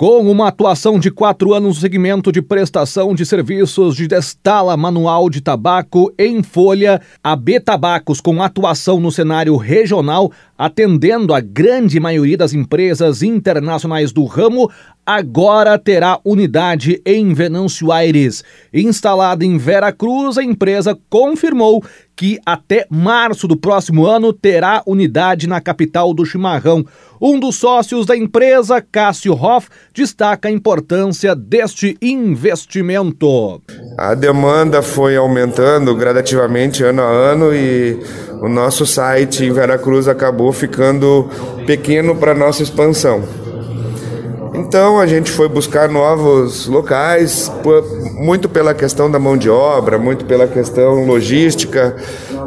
Com uma atuação de quatro anos no segmento de prestação de serviços de destala manual de tabaco em folha, a B Tabacos, com atuação no cenário regional, atendendo a grande maioria das empresas internacionais do ramo, agora terá unidade em Venâncio Aires. Instalada em Vera Cruz, a empresa confirmou que até março do próximo ano terá unidade na capital do chimarrão. Um dos sócios da empresa, Cássio Hoff, destaca a importância deste investimento. A demanda foi aumentando gradativamente ano a ano e o nosso site em Veracruz acabou ficando pequeno para nossa expansão. Então a gente foi buscar novos locais, muito pela questão da mão de obra, muito pela questão logística,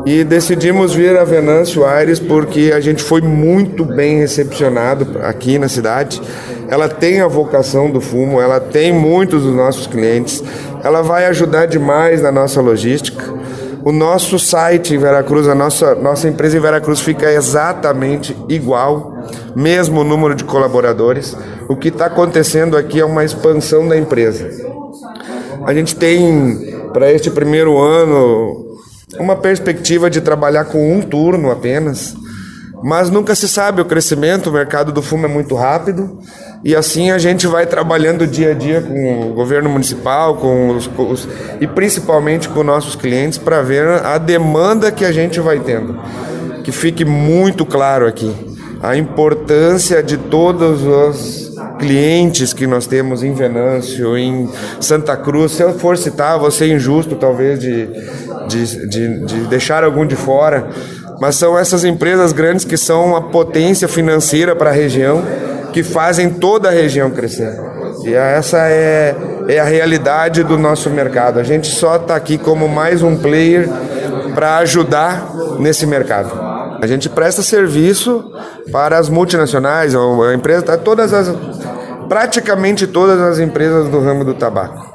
e decidimos vir a Venâncio Aires porque a gente foi muito bem recepcionado aqui na cidade. Ela tem a vocação do fumo, ela tem muitos dos nossos clientes, ela vai ajudar demais na nossa logística. O nosso site em Veracruz, a nossa, nossa empresa em Veracruz fica exatamente igual, mesmo número de colaboradores. O que está acontecendo aqui é uma expansão da empresa. A gente tem, para este primeiro ano, uma perspectiva de trabalhar com um turno apenas, mas nunca se sabe o crescimento, o mercado do fumo é muito rápido e assim a gente vai trabalhando dia a dia com o governo municipal, com os, os e principalmente com nossos clientes para ver a demanda que a gente vai tendo. Que fique muito claro aqui a importância de todos os clientes que nós temos em Venâncio, em Santa Cruz. Se eu for citar, vou ser injusto talvez de, de, de, de deixar algum de fora, mas são essas empresas grandes que são uma potência financeira para a região que fazem toda a região crescer. E essa é, é a realidade do nosso mercado. A gente só está aqui como mais um player para ajudar nesse mercado. A gente presta serviço para as multinacionais, a empresa, tá, todas as, praticamente todas as empresas do ramo do tabaco.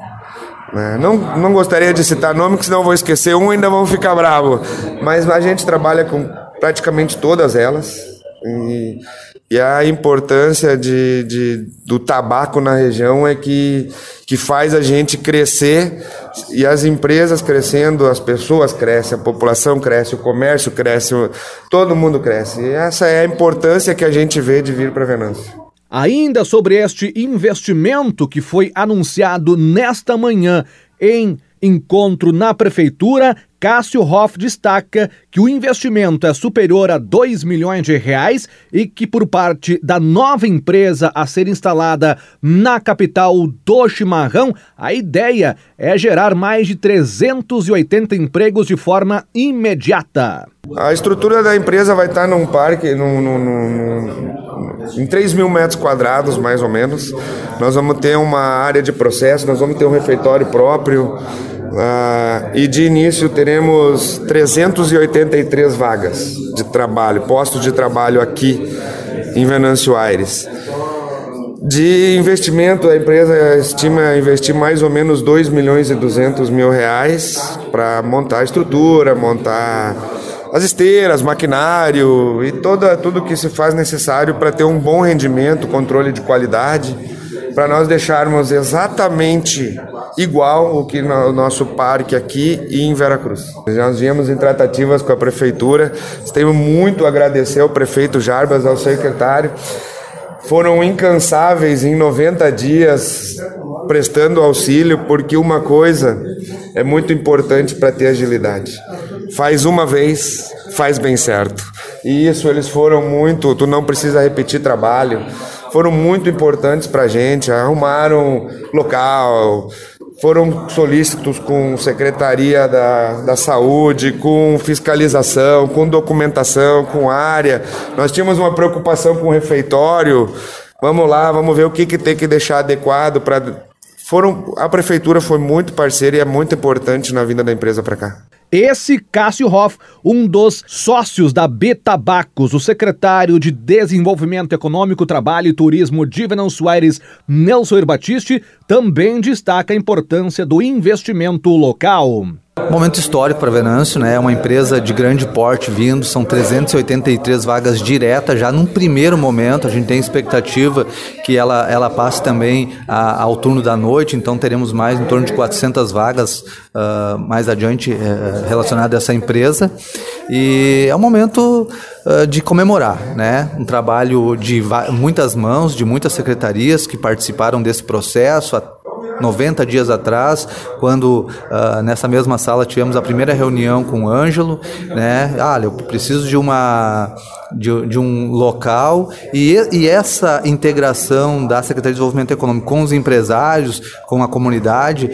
Né? Não, não gostaria de citar nome, que senão vou esquecer um ainda vão ficar bravo. Mas a gente trabalha com praticamente todas elas. E, e a importância de, de, do tabaco na região é que, que faz a gente crescer e as empresas crescendo, as pessoas crescem, a população cresce, o comércio cresce, todo mundo cresce. E essa é a importância que a gente vê de vir para Venâncio. Ainda sobre este investimento que foi anunciado nesta manhã em encontro na prefeitura, Cássio Hoff destaca que o investimento é superior a 2 milhões de reais e que, por parte da nova empresa a ser instalada na capital do chimarrão, a ideia é gerar mais de 380 empregos de forma imediata. A estrutura da empresa vai estar num parque, num, num, num, em 3 mil metros quadrados, mais ou menos. Nós vamos ter uma área de processo, nós vamos ter um refeitório próprio. Uh, e de início teremos 383 vagas de trabalho, postos de trabalho aqui em Venâncio Aires. De investimento, a empresa estima investir mais ou menos 2 milhões e 200 mil reais para montar a estrutura, montar as esteiras, maquinário e toda, tudo que se faz necessário para ter um bom rendimento, controle de qualidade, para nós deixarmos exatamente igual o que no nosso parque aqui e em Veracruz. Nós viemos em tratativas com a prefeitura, temos muito a agradecer ao prefeito Jarbas, ao secretário, foram incansáveis em 90 dias prestando auxílio, porque uma coisa é muito importante para ter agilidade. Faz uma vez, faz bem certo. E isso eles foram muito, tu não precisa repetir trabalho. Foram muito importantes para a gente, arrumaram local, foram solícitos com Secretaria da, da Saúde, com fiscalização, com documentação, com área. Nós tínhamos uma preocupação com o refeitório. Vamos lá, vamos ver o que, que tem que deixar adequado para. Foram, a prefeitura foi muito parceira e é muito importante na vinda da empresa para cá. Esse Cássio Hoff, um dos sócios da Betabacos, o secretário de Desenvolvimento Econômico, Trabalho e Turismo de Venão Soares, Nelson Batiste, também destaca a importância do investimento local. Momento histórico para Venâncio, né? É uma empresa de grande porte vindo, são 383 vagas diretas já num primeiro momento. A gente tem expectativa que ela, ela passe também a, ao turno da noite, então teremos mais em torno de 400 vagas uh, mais adiante uh, relacionadas a essa empresa. E é um momento uh, de comemorar, né? Um trabalho de muitas mãos, de muitas secretarias que participaram desse processo 90 dias atrás, quando uh, nessa mesma sala tivemos a primeira reunião com o Ângelo, né? Ah, eu preciso de uma de, de um local e, e essa integração da Secretaria de Desenvolvimento Econômico com os empresários, com a comunidade,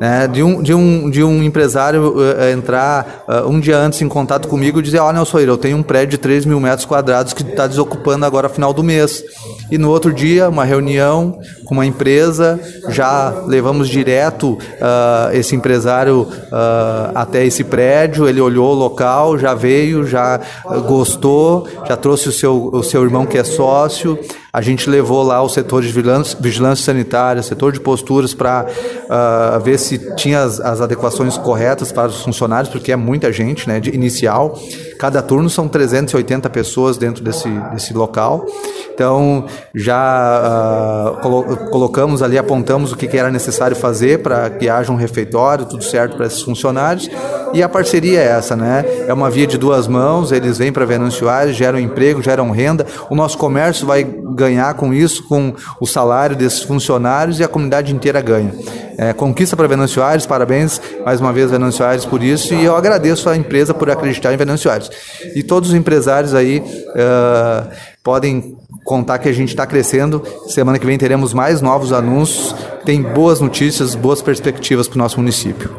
né? De um de um de um empresário uh, entrar uh, um dia antes em contato comigo e dizer, olha, Nelson, eu tenho um prédio de 3 mil metros quadrados que está desocupando agora final do mês. E no outro dia, uma reunião com uma empresa, já levamos direto uh, esse empresário uh, até esse prédio, ele olhou o local, já veio, já gostou, já trouxe o seu, o seu irmão que é sócio, a gente levou lá o setor de vigilância, vigilância sanitária, setor de posturas para uh, ah, ver se tinha as, as, adequações corretas para os funcionários, porque é muita gente, né, de inicial. Cada turno são 380 pessoas dentro desse, desse local. Então, já uh, colo colocamos ali, apontamos o que, que era necessário fazer para que haja um refeitório, tudo certo para esses funcionários. E a parceria é essa, né? É uma via de duas mãos, eles vêm para Venâncio geram emprego, geram renda. O nosso comércio vai ganhar com isso, com o salário desses funcionários e a comunidade inteira ganha. É, conquista para Venâncio Aires, parabéns mais uma vez Venâncio Aires por isso e eu agradeço a empresa por acreditar em Venâncio Aires. E todos os empresários aí uh, podem contar que a gente está crescendo. Semana que vem teremos mais novos anúncios. Tem boas notícias, boas perspectivas para o nosso município.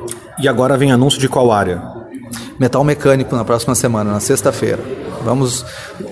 E agora vem anúncio de qual área? Metal mecânico na próxima semana, na sexta-feira. Vamos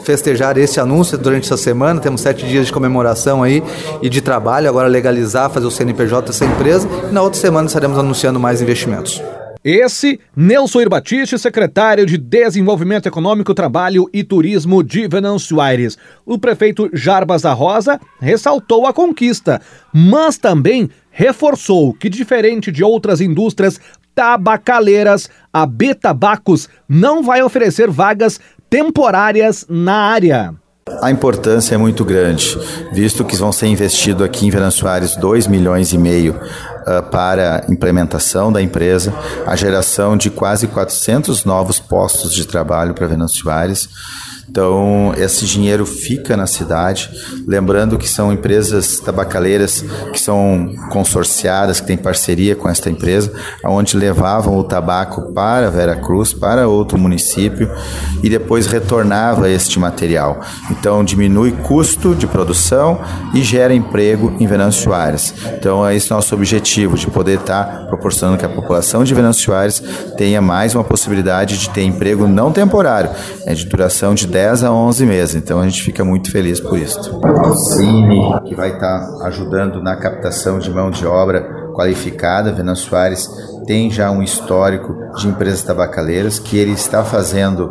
festejar esse anúncio durante essa semana. Temos sete dias de comemoração aí e de trabalho. Agora legalizar, fazer o CNPJ dessa empresa. E na outra semana estaremos anunciando mais investimentos. Esse, Nelson Irbatiste, secretário de Desenvolvimento Econômico, Trabalho e Turismo de Venâncio Aires. O prefeito Jarbas da Rosa ressaltou a conquista, mas também reforçou que, diferente de outras indústrias tabacaleiras, a B Tabacos não vai oferecer vagas temporárias na área. A importância é muito grande, visto que vão ser investidos aqui em Venâncio Aires 2 milhões e meio uh, para implementação da empresa, a geração de quase 400 novos postos de trabalho para Venâncio Aires, então, esse dinheiro fica na cidade. Lembrando que são empresas tabacaleiras que são consorciadas, que têm parceria com esta empresa, onde levavam o tabaco para Vera Cruz, para outro município, e depois retornava este material. Então, diminui custo de produção e gera emprego em Venâncio Aires. Então, é esse nosso objetivo, de poder estar proporcionando que a população de Venâncio Aires tenha mais uma possibilidade de ter emprego não temporário, é de duração de 10 10 a 11 meses. Então a gente fica muito feliz por isso. O Cine, que vai estar ajudando na captação de mão de obra qualificada, Venâncio Soares tem já um histórico de empresas tabacaleiras que ele está fazendo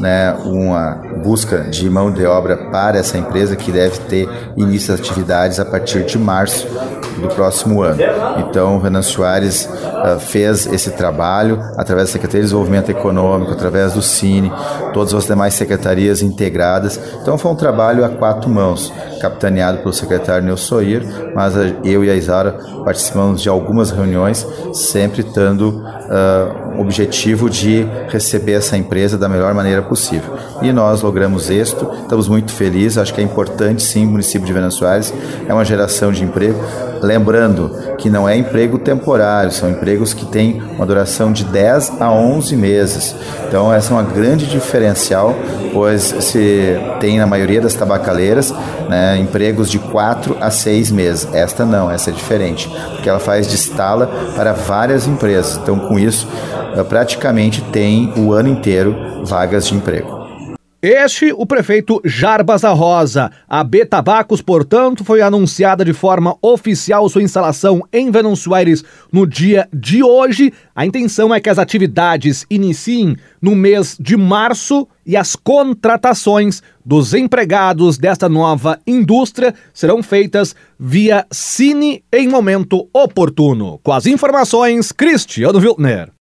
né, uma busca de mão de obra para essa empresa que deve ter início de atividades a partir de março do próximo ano. Então, o Renan Soares uh, fez esse trabalho através da Secretaria de Desenvolvimento Econômico, através do Cine, todas as demais secretarias integradas. Então, foi um trabalho a quatro mãos, capitaneado pelo secretário Neusoir, mas eu e a Isara participamos de algumas reuniões, sempre dando uh, objetivo de receber essa empresa da melhor maneira possível. E nós logramos êxito, estamos muito felizes, acho que é importante sim o município de Soares, é uma geração de emprego, Lembrando que não é emprego temporário, são empregos que têm uma duração de 10 a 11 meses. Então, essa é uma grande diferencial, pois se tem na maioria das tabacaleiras né, empregos de 4 a 6 meses. Esta não, essa é diferente, porque ela faz de estala para várias empresas. Então, com isso, praticamente tem o ano inteiro vagas de emprego. Este, o prefeito Jarbas da Rosa. A B Tabacos, portanto, foi anunciada de forma oficial sua instalação em Venâncio Aires no dia de hoje. A intenção é que as atividades iniciem no mês de março e as contratações dos empregados desta nova indústria serão feitas via Cine em momento oportuno. Com as informações, Cristiano Wiltner.